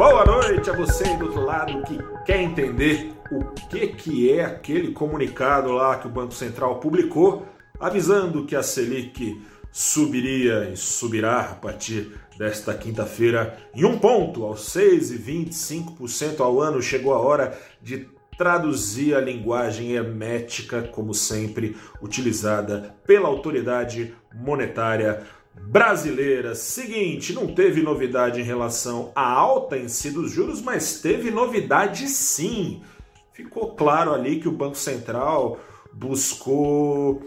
Boa noite a você aí do outro lado que quer entender o que, que é aquele comunicado lá que o Banco Central publicou, avisando que a Selic subiria e subirá a partir desta quinta-feira em um ponto, aos 6,25% ao ano. Chegou a hora de traduzir a linguagem hermética, como sempre, utilizada pela autoridade monetária brasileira. Seguinte, não teve novidade em relação à alta em si dos juros, mas teve novidade sim. Ficou claro ali que o Banco Central buscou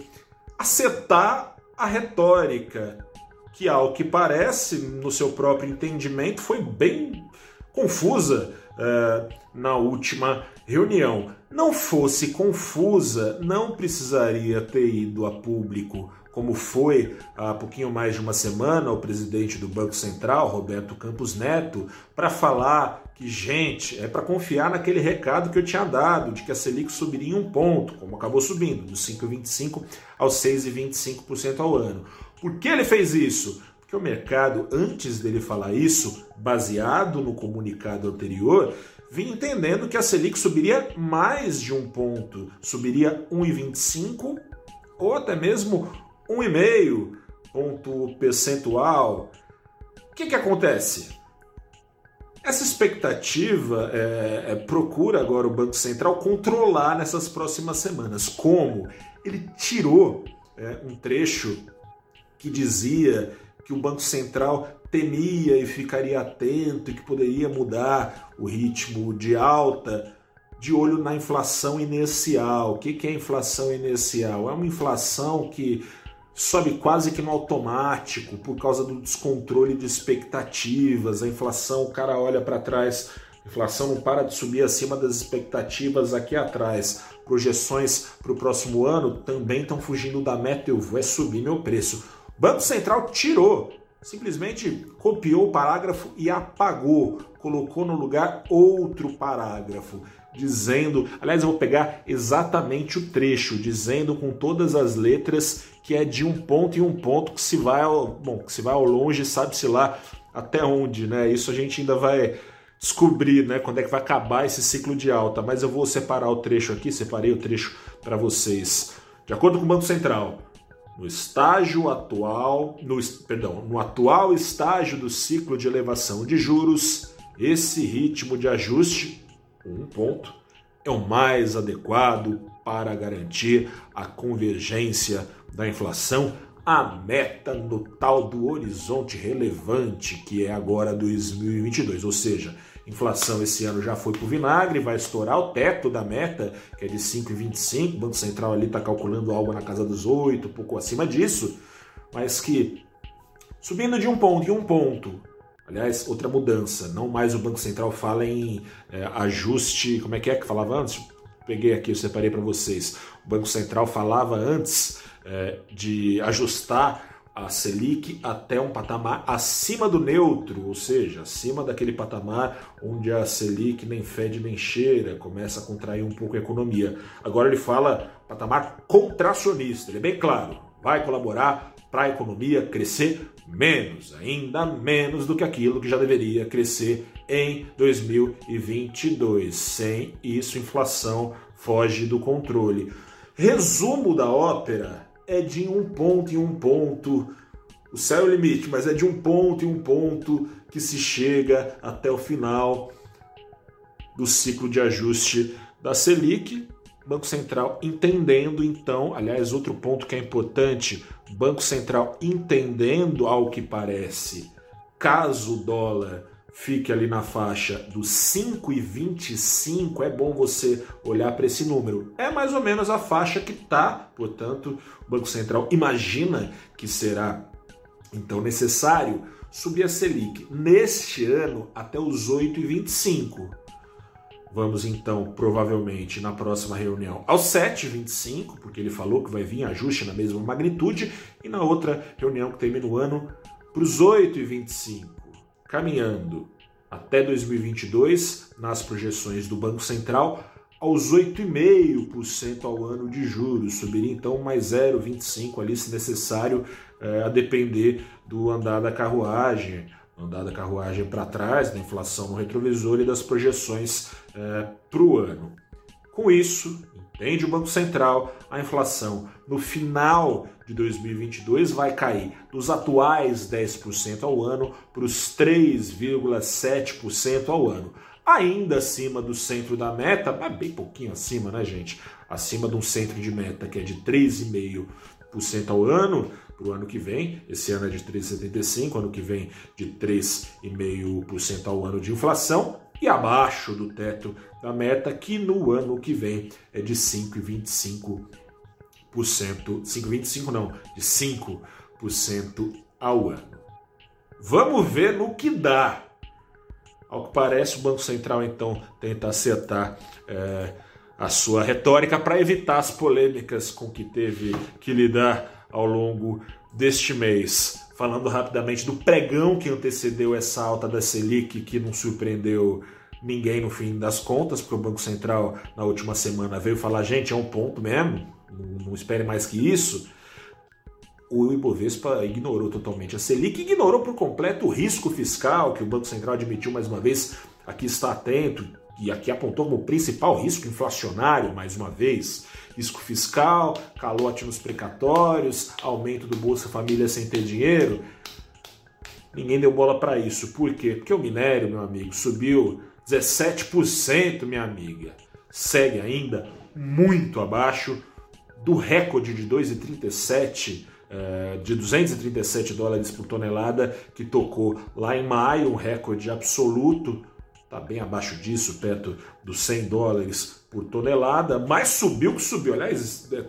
acertar a retórica, que ao que parece, no seu próprio entendimento, foi bem confusa uh, na última reunião. Não fosse confusa, não precisaria ter ido a público como foi há pouquinho mais de uma semana o presidente do Banco Central, Roberto Campos Neto, para falar que, gente, é para confiar naquele recado que eu tinha dado, de que a Selic subiria em um ponto, como acabou subindo, dos 5,25% aos 6,25% ao ano. Por que ele fez isso? Porque o mercado, antes dele falar isso, baseado no comunicado anterior, vinha entendendo que a Selic subiria mais de um ponto, subiria 1,25 ou até mesmo 1,5 ponto percentual. O que, que acontece? Essa expectativa é, é, procura agora o Banco Central controlar nessas próximas semanas. Como? Ele tirou é, um trecho que dizia que o Banco Central temia e ficaria atento e que poderia mudar o ritmo de alta de olho na inflação inercial. O que é inflação inercial? É uma inflação que sobe quase que no automático por causa do descontrole de expectativas. A inflação, o cara olha para trás, a inflação não para de subir acima das expectativas aqui atrás. Projeções para o próximo ano também estão fugindo da meta. Eu vou é subir meu preço. Banco Central tirou, simplesmente copiou o parágrafo e apagou, colocou no lugar outro parágrafo dizendo, aliás, eu vou pegar exatamente o trecho, dizendo com todas as letras que é de um ponto em um ponto que se vai ao, bom, que se vai ao longe, sabe-se lá até onde, né? Isso a gente ainda vai descobrir, né, quando é que vai acabar esse ciclo de alta, mas eu vou separar o trecho aqui, separei o trecho para vocês. De acordo com o Banco Central, no estágio atual, no, perdão, no atual estágio do ciclo de elevação de juros, esse ritmo de ajuste, um ponto, é o mais adequado para garantir a convergência da inflação, a meta no tal do horizonte relevante que é agora 2022, ou seja, inflação esse ano já foi para o vinagre, vai estourar o teto da meta, que é de 5,25, o Banco Central ali está calculando algo na casa dos 8, um pouco acima disso, mas que subindo de um ponto em um ponto, aliás, outra mudança, não mais o Banco Central fala em é, ajuste, como é que é que falava antes? Peguei aqui, eu separei para vocês. O Banco Central falava antes é, de ajustar a Selic até um patamar acima do neutro, ou seja, acima daquele patamar onde a Selic nem fede nem cheira, começa a contrair um pouco a economia. Agora ele fala patamar contracionista, ele é bem claro, vai colaborar para a economia crescer menos, ainda menos do que aquilo que já deveria crescer em 2022. Sem isso, inflação foge do controle. Resumo da ópera é de um ponto em um ponto. O céu é o limite, mas é de um ponto em um ponto que se chega até o final do ciclo de ajuste da Selic. Banco Central entendendo então, aliás, outro ponto que é importante, Banco Central entendendo ao que parece, caso o dólar fique ali na faixa dos 5,25, é bom você olhar para esse número. É mais ou menos a faixa que está, portanto, o Banco Central imagina que será então necessário subir a Selic neste ano até os 8,25. Vamos então, provavelmente, na próxima reunião aos 7,25, porque ele falou que vai vir ajuste na mesma magnitude, e na outra reunião que termina o ano para os 8,25 caminhando até 2022, nas projeções do Banco Central, aos 8,5% ao ano de juros. Subiria então mais 0,25% ali, se necessário, é, a depender do andar da carruagem. andar da carruagem para trás, da inflação no retrovisor e das projeções é, para o ano. Com isso, entende o Banco Central, a inflação no final de 2022 vai cair dos atuais 10% ao ano para os 3,7% ao ano. Ainda acima do centro da meta, mas bem pouquinho acima, né, gente? Acima de um centro de meta que é de 3,5% ao ano para o ano que vem. Esse ano é de 3,75%, ano que vem de 3,5% ao ano de inflação e abaixo do teto da meta, que no ano que vem é de 5,25%. 5,25% não, de 5% ao ano. Vamos ver no que dá. Ao que parece, o Banco Central então tenta acertar é, a sua retórica para evitar as polêmicas com que teve que lidar ao longo deste mês. Falando rapidamente do pregão que antecedeu essa alta da Selic, que não surpreendeu ninguém no fim das contas, porque o Banco Central na última semana veio falar: gente, é um ponto mesmo, não, espere mais que isso. O Ibovespa ignorou totalmente a Selic, ignorou por completo o risco fiscal que o Banco Central admitiu mais uma vez. Aqui está atento, e aqui apontou como principal risco inflacionário, mais uma vez, risco fiscal, calote nos precatórios, aumento do Bolsa Família sem ter dinheiro. Ninguém deu bola para isso. Por quê? Porque o minério, meu amigo, subiu 17%, minha amiga. Segue ainda muito abaixo do recorde de 2,37 eh, de 237 dólares por tonelada que tocou lá em maio, um recorde absoluto está bem abaixo disso, perto dos 100 dólares por tonelada, mas subiu que subiu. Aliás, é,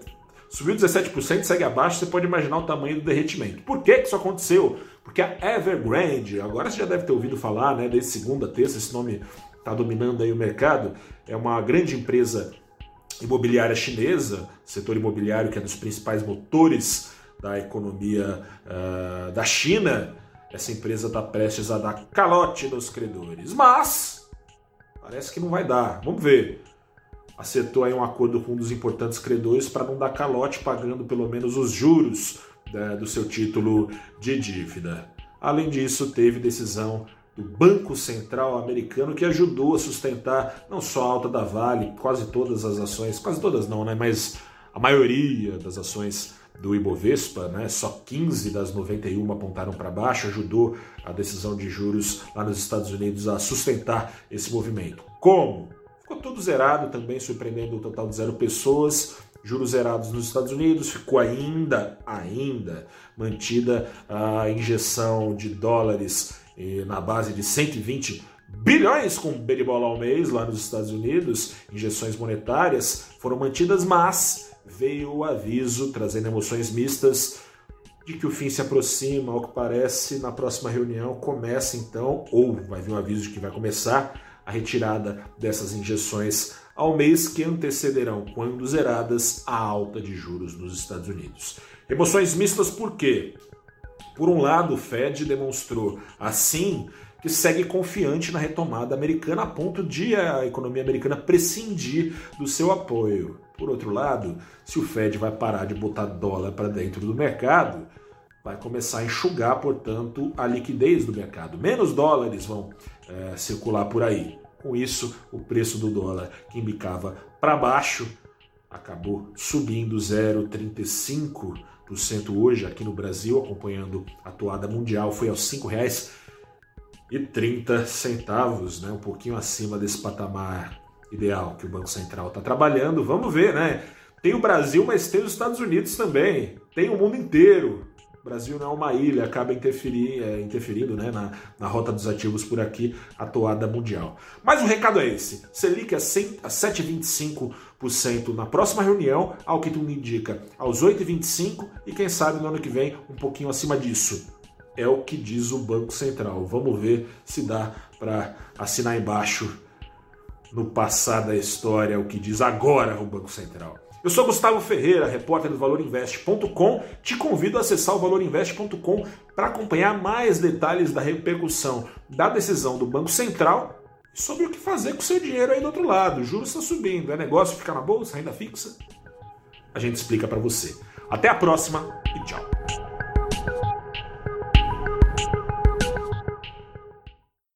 subiu 17%, segue abaixo, você pode imaginar o tamanho do derretimento. Por que, que isso aconteceu? Porque a Evergrande, agora você já deve ter ouvido falar, né, desde segunda, terça, esse nome está dominando aí o mercado, é uma grande empresa imobiliária chinesa, setor imobiliário que é dos principais motores da economia uh, da China, essa empresa está prestes a dar calote nos credores. Mas parece que não vai dar. Vamos ver. Acertou aí um acordo com um dos importantes credores para não dar calote, pagando pelo menos os juros né, do seu título de dívida. Além disso, teve decisão do Banco Central americano que ajudou a sustentar não só a alta da Vale, quase todas as ações, quase todas não, né, mas a maioria das ações do Ibovespa, né? só 15 das 91 apontaram para baixo, ajudou a decisão de juros lá nos Estados Unidos a sustentar esse movimento. Como? Ficou tudo zerado também, surpreendendo o total de zero pessoas. Juros zerados nos Estados Unidos, ficou ainda, ainda mantida a injeção de dólares eh, na base de 120 bilhões com beribola ao mês lá nos Estados Unidos, injeções monetárias foram mantidas, mas veio o aviso, trazendo emoções mistas, de que o fim se aproxima, ao que parece, na próxima reunião começa então, ou vai vir um aviso de que vai começar a retirada dessas injeções ao mês que antecederão, quando zeradas, a alta de juros nos Estados Unidos. Emoções mistas por quê? Por um lado, o Fed demonstrou assim que segue confiante na retomada americana a ponto de a economia americana prescindir do seu apoio. Por outro lado, se o Fed vai parar de botar dólar para dentro do mercado, vai começar a enxugar, portanto, a liquidez do mercado. Menos dólares vão é, circular por aí. Com isso, o preço do dólar que embicava para baixo acabou subindo 0,35% hoje aqui no Brasil, acompanhando a toada mundial, foi aos R$ 5,30, né? um pouquinho acima desse patamar ideal que o Banco Central está trabalhando. Vamos ver, né? Tem o Brasil, mas tem os Estados Unidos também. Tem o mundo inteiro. O Brasil não é uma ilha, acaba interferir, é, interferindo né, na, na, rota dos ativos por aqui, a toada mundial. Mas o recado é esse: Selic a, 7,25% na próxima reunião, ao que tudo indica, aos 8,25% e quem sabe no ano que vem um pouquinho acima disso. É o que diz o Banco Central. Vamos ver se dá para assinar embaixo no passar da história, o que diz agora o Banco Central. Eu sou Gustavo Ferreira, repórter do ValorInvest.com. Te convido a acessar o ValorInvest.com para acompanhar mais detalhes da repercussão da decisão do Banco Central sobre o que fazer com o seu dinheiro aí do outro lado. O juros está subindo, é negócio ficar na bolsa, renda fixa? A gente explica para você. Até a próxima e tchau.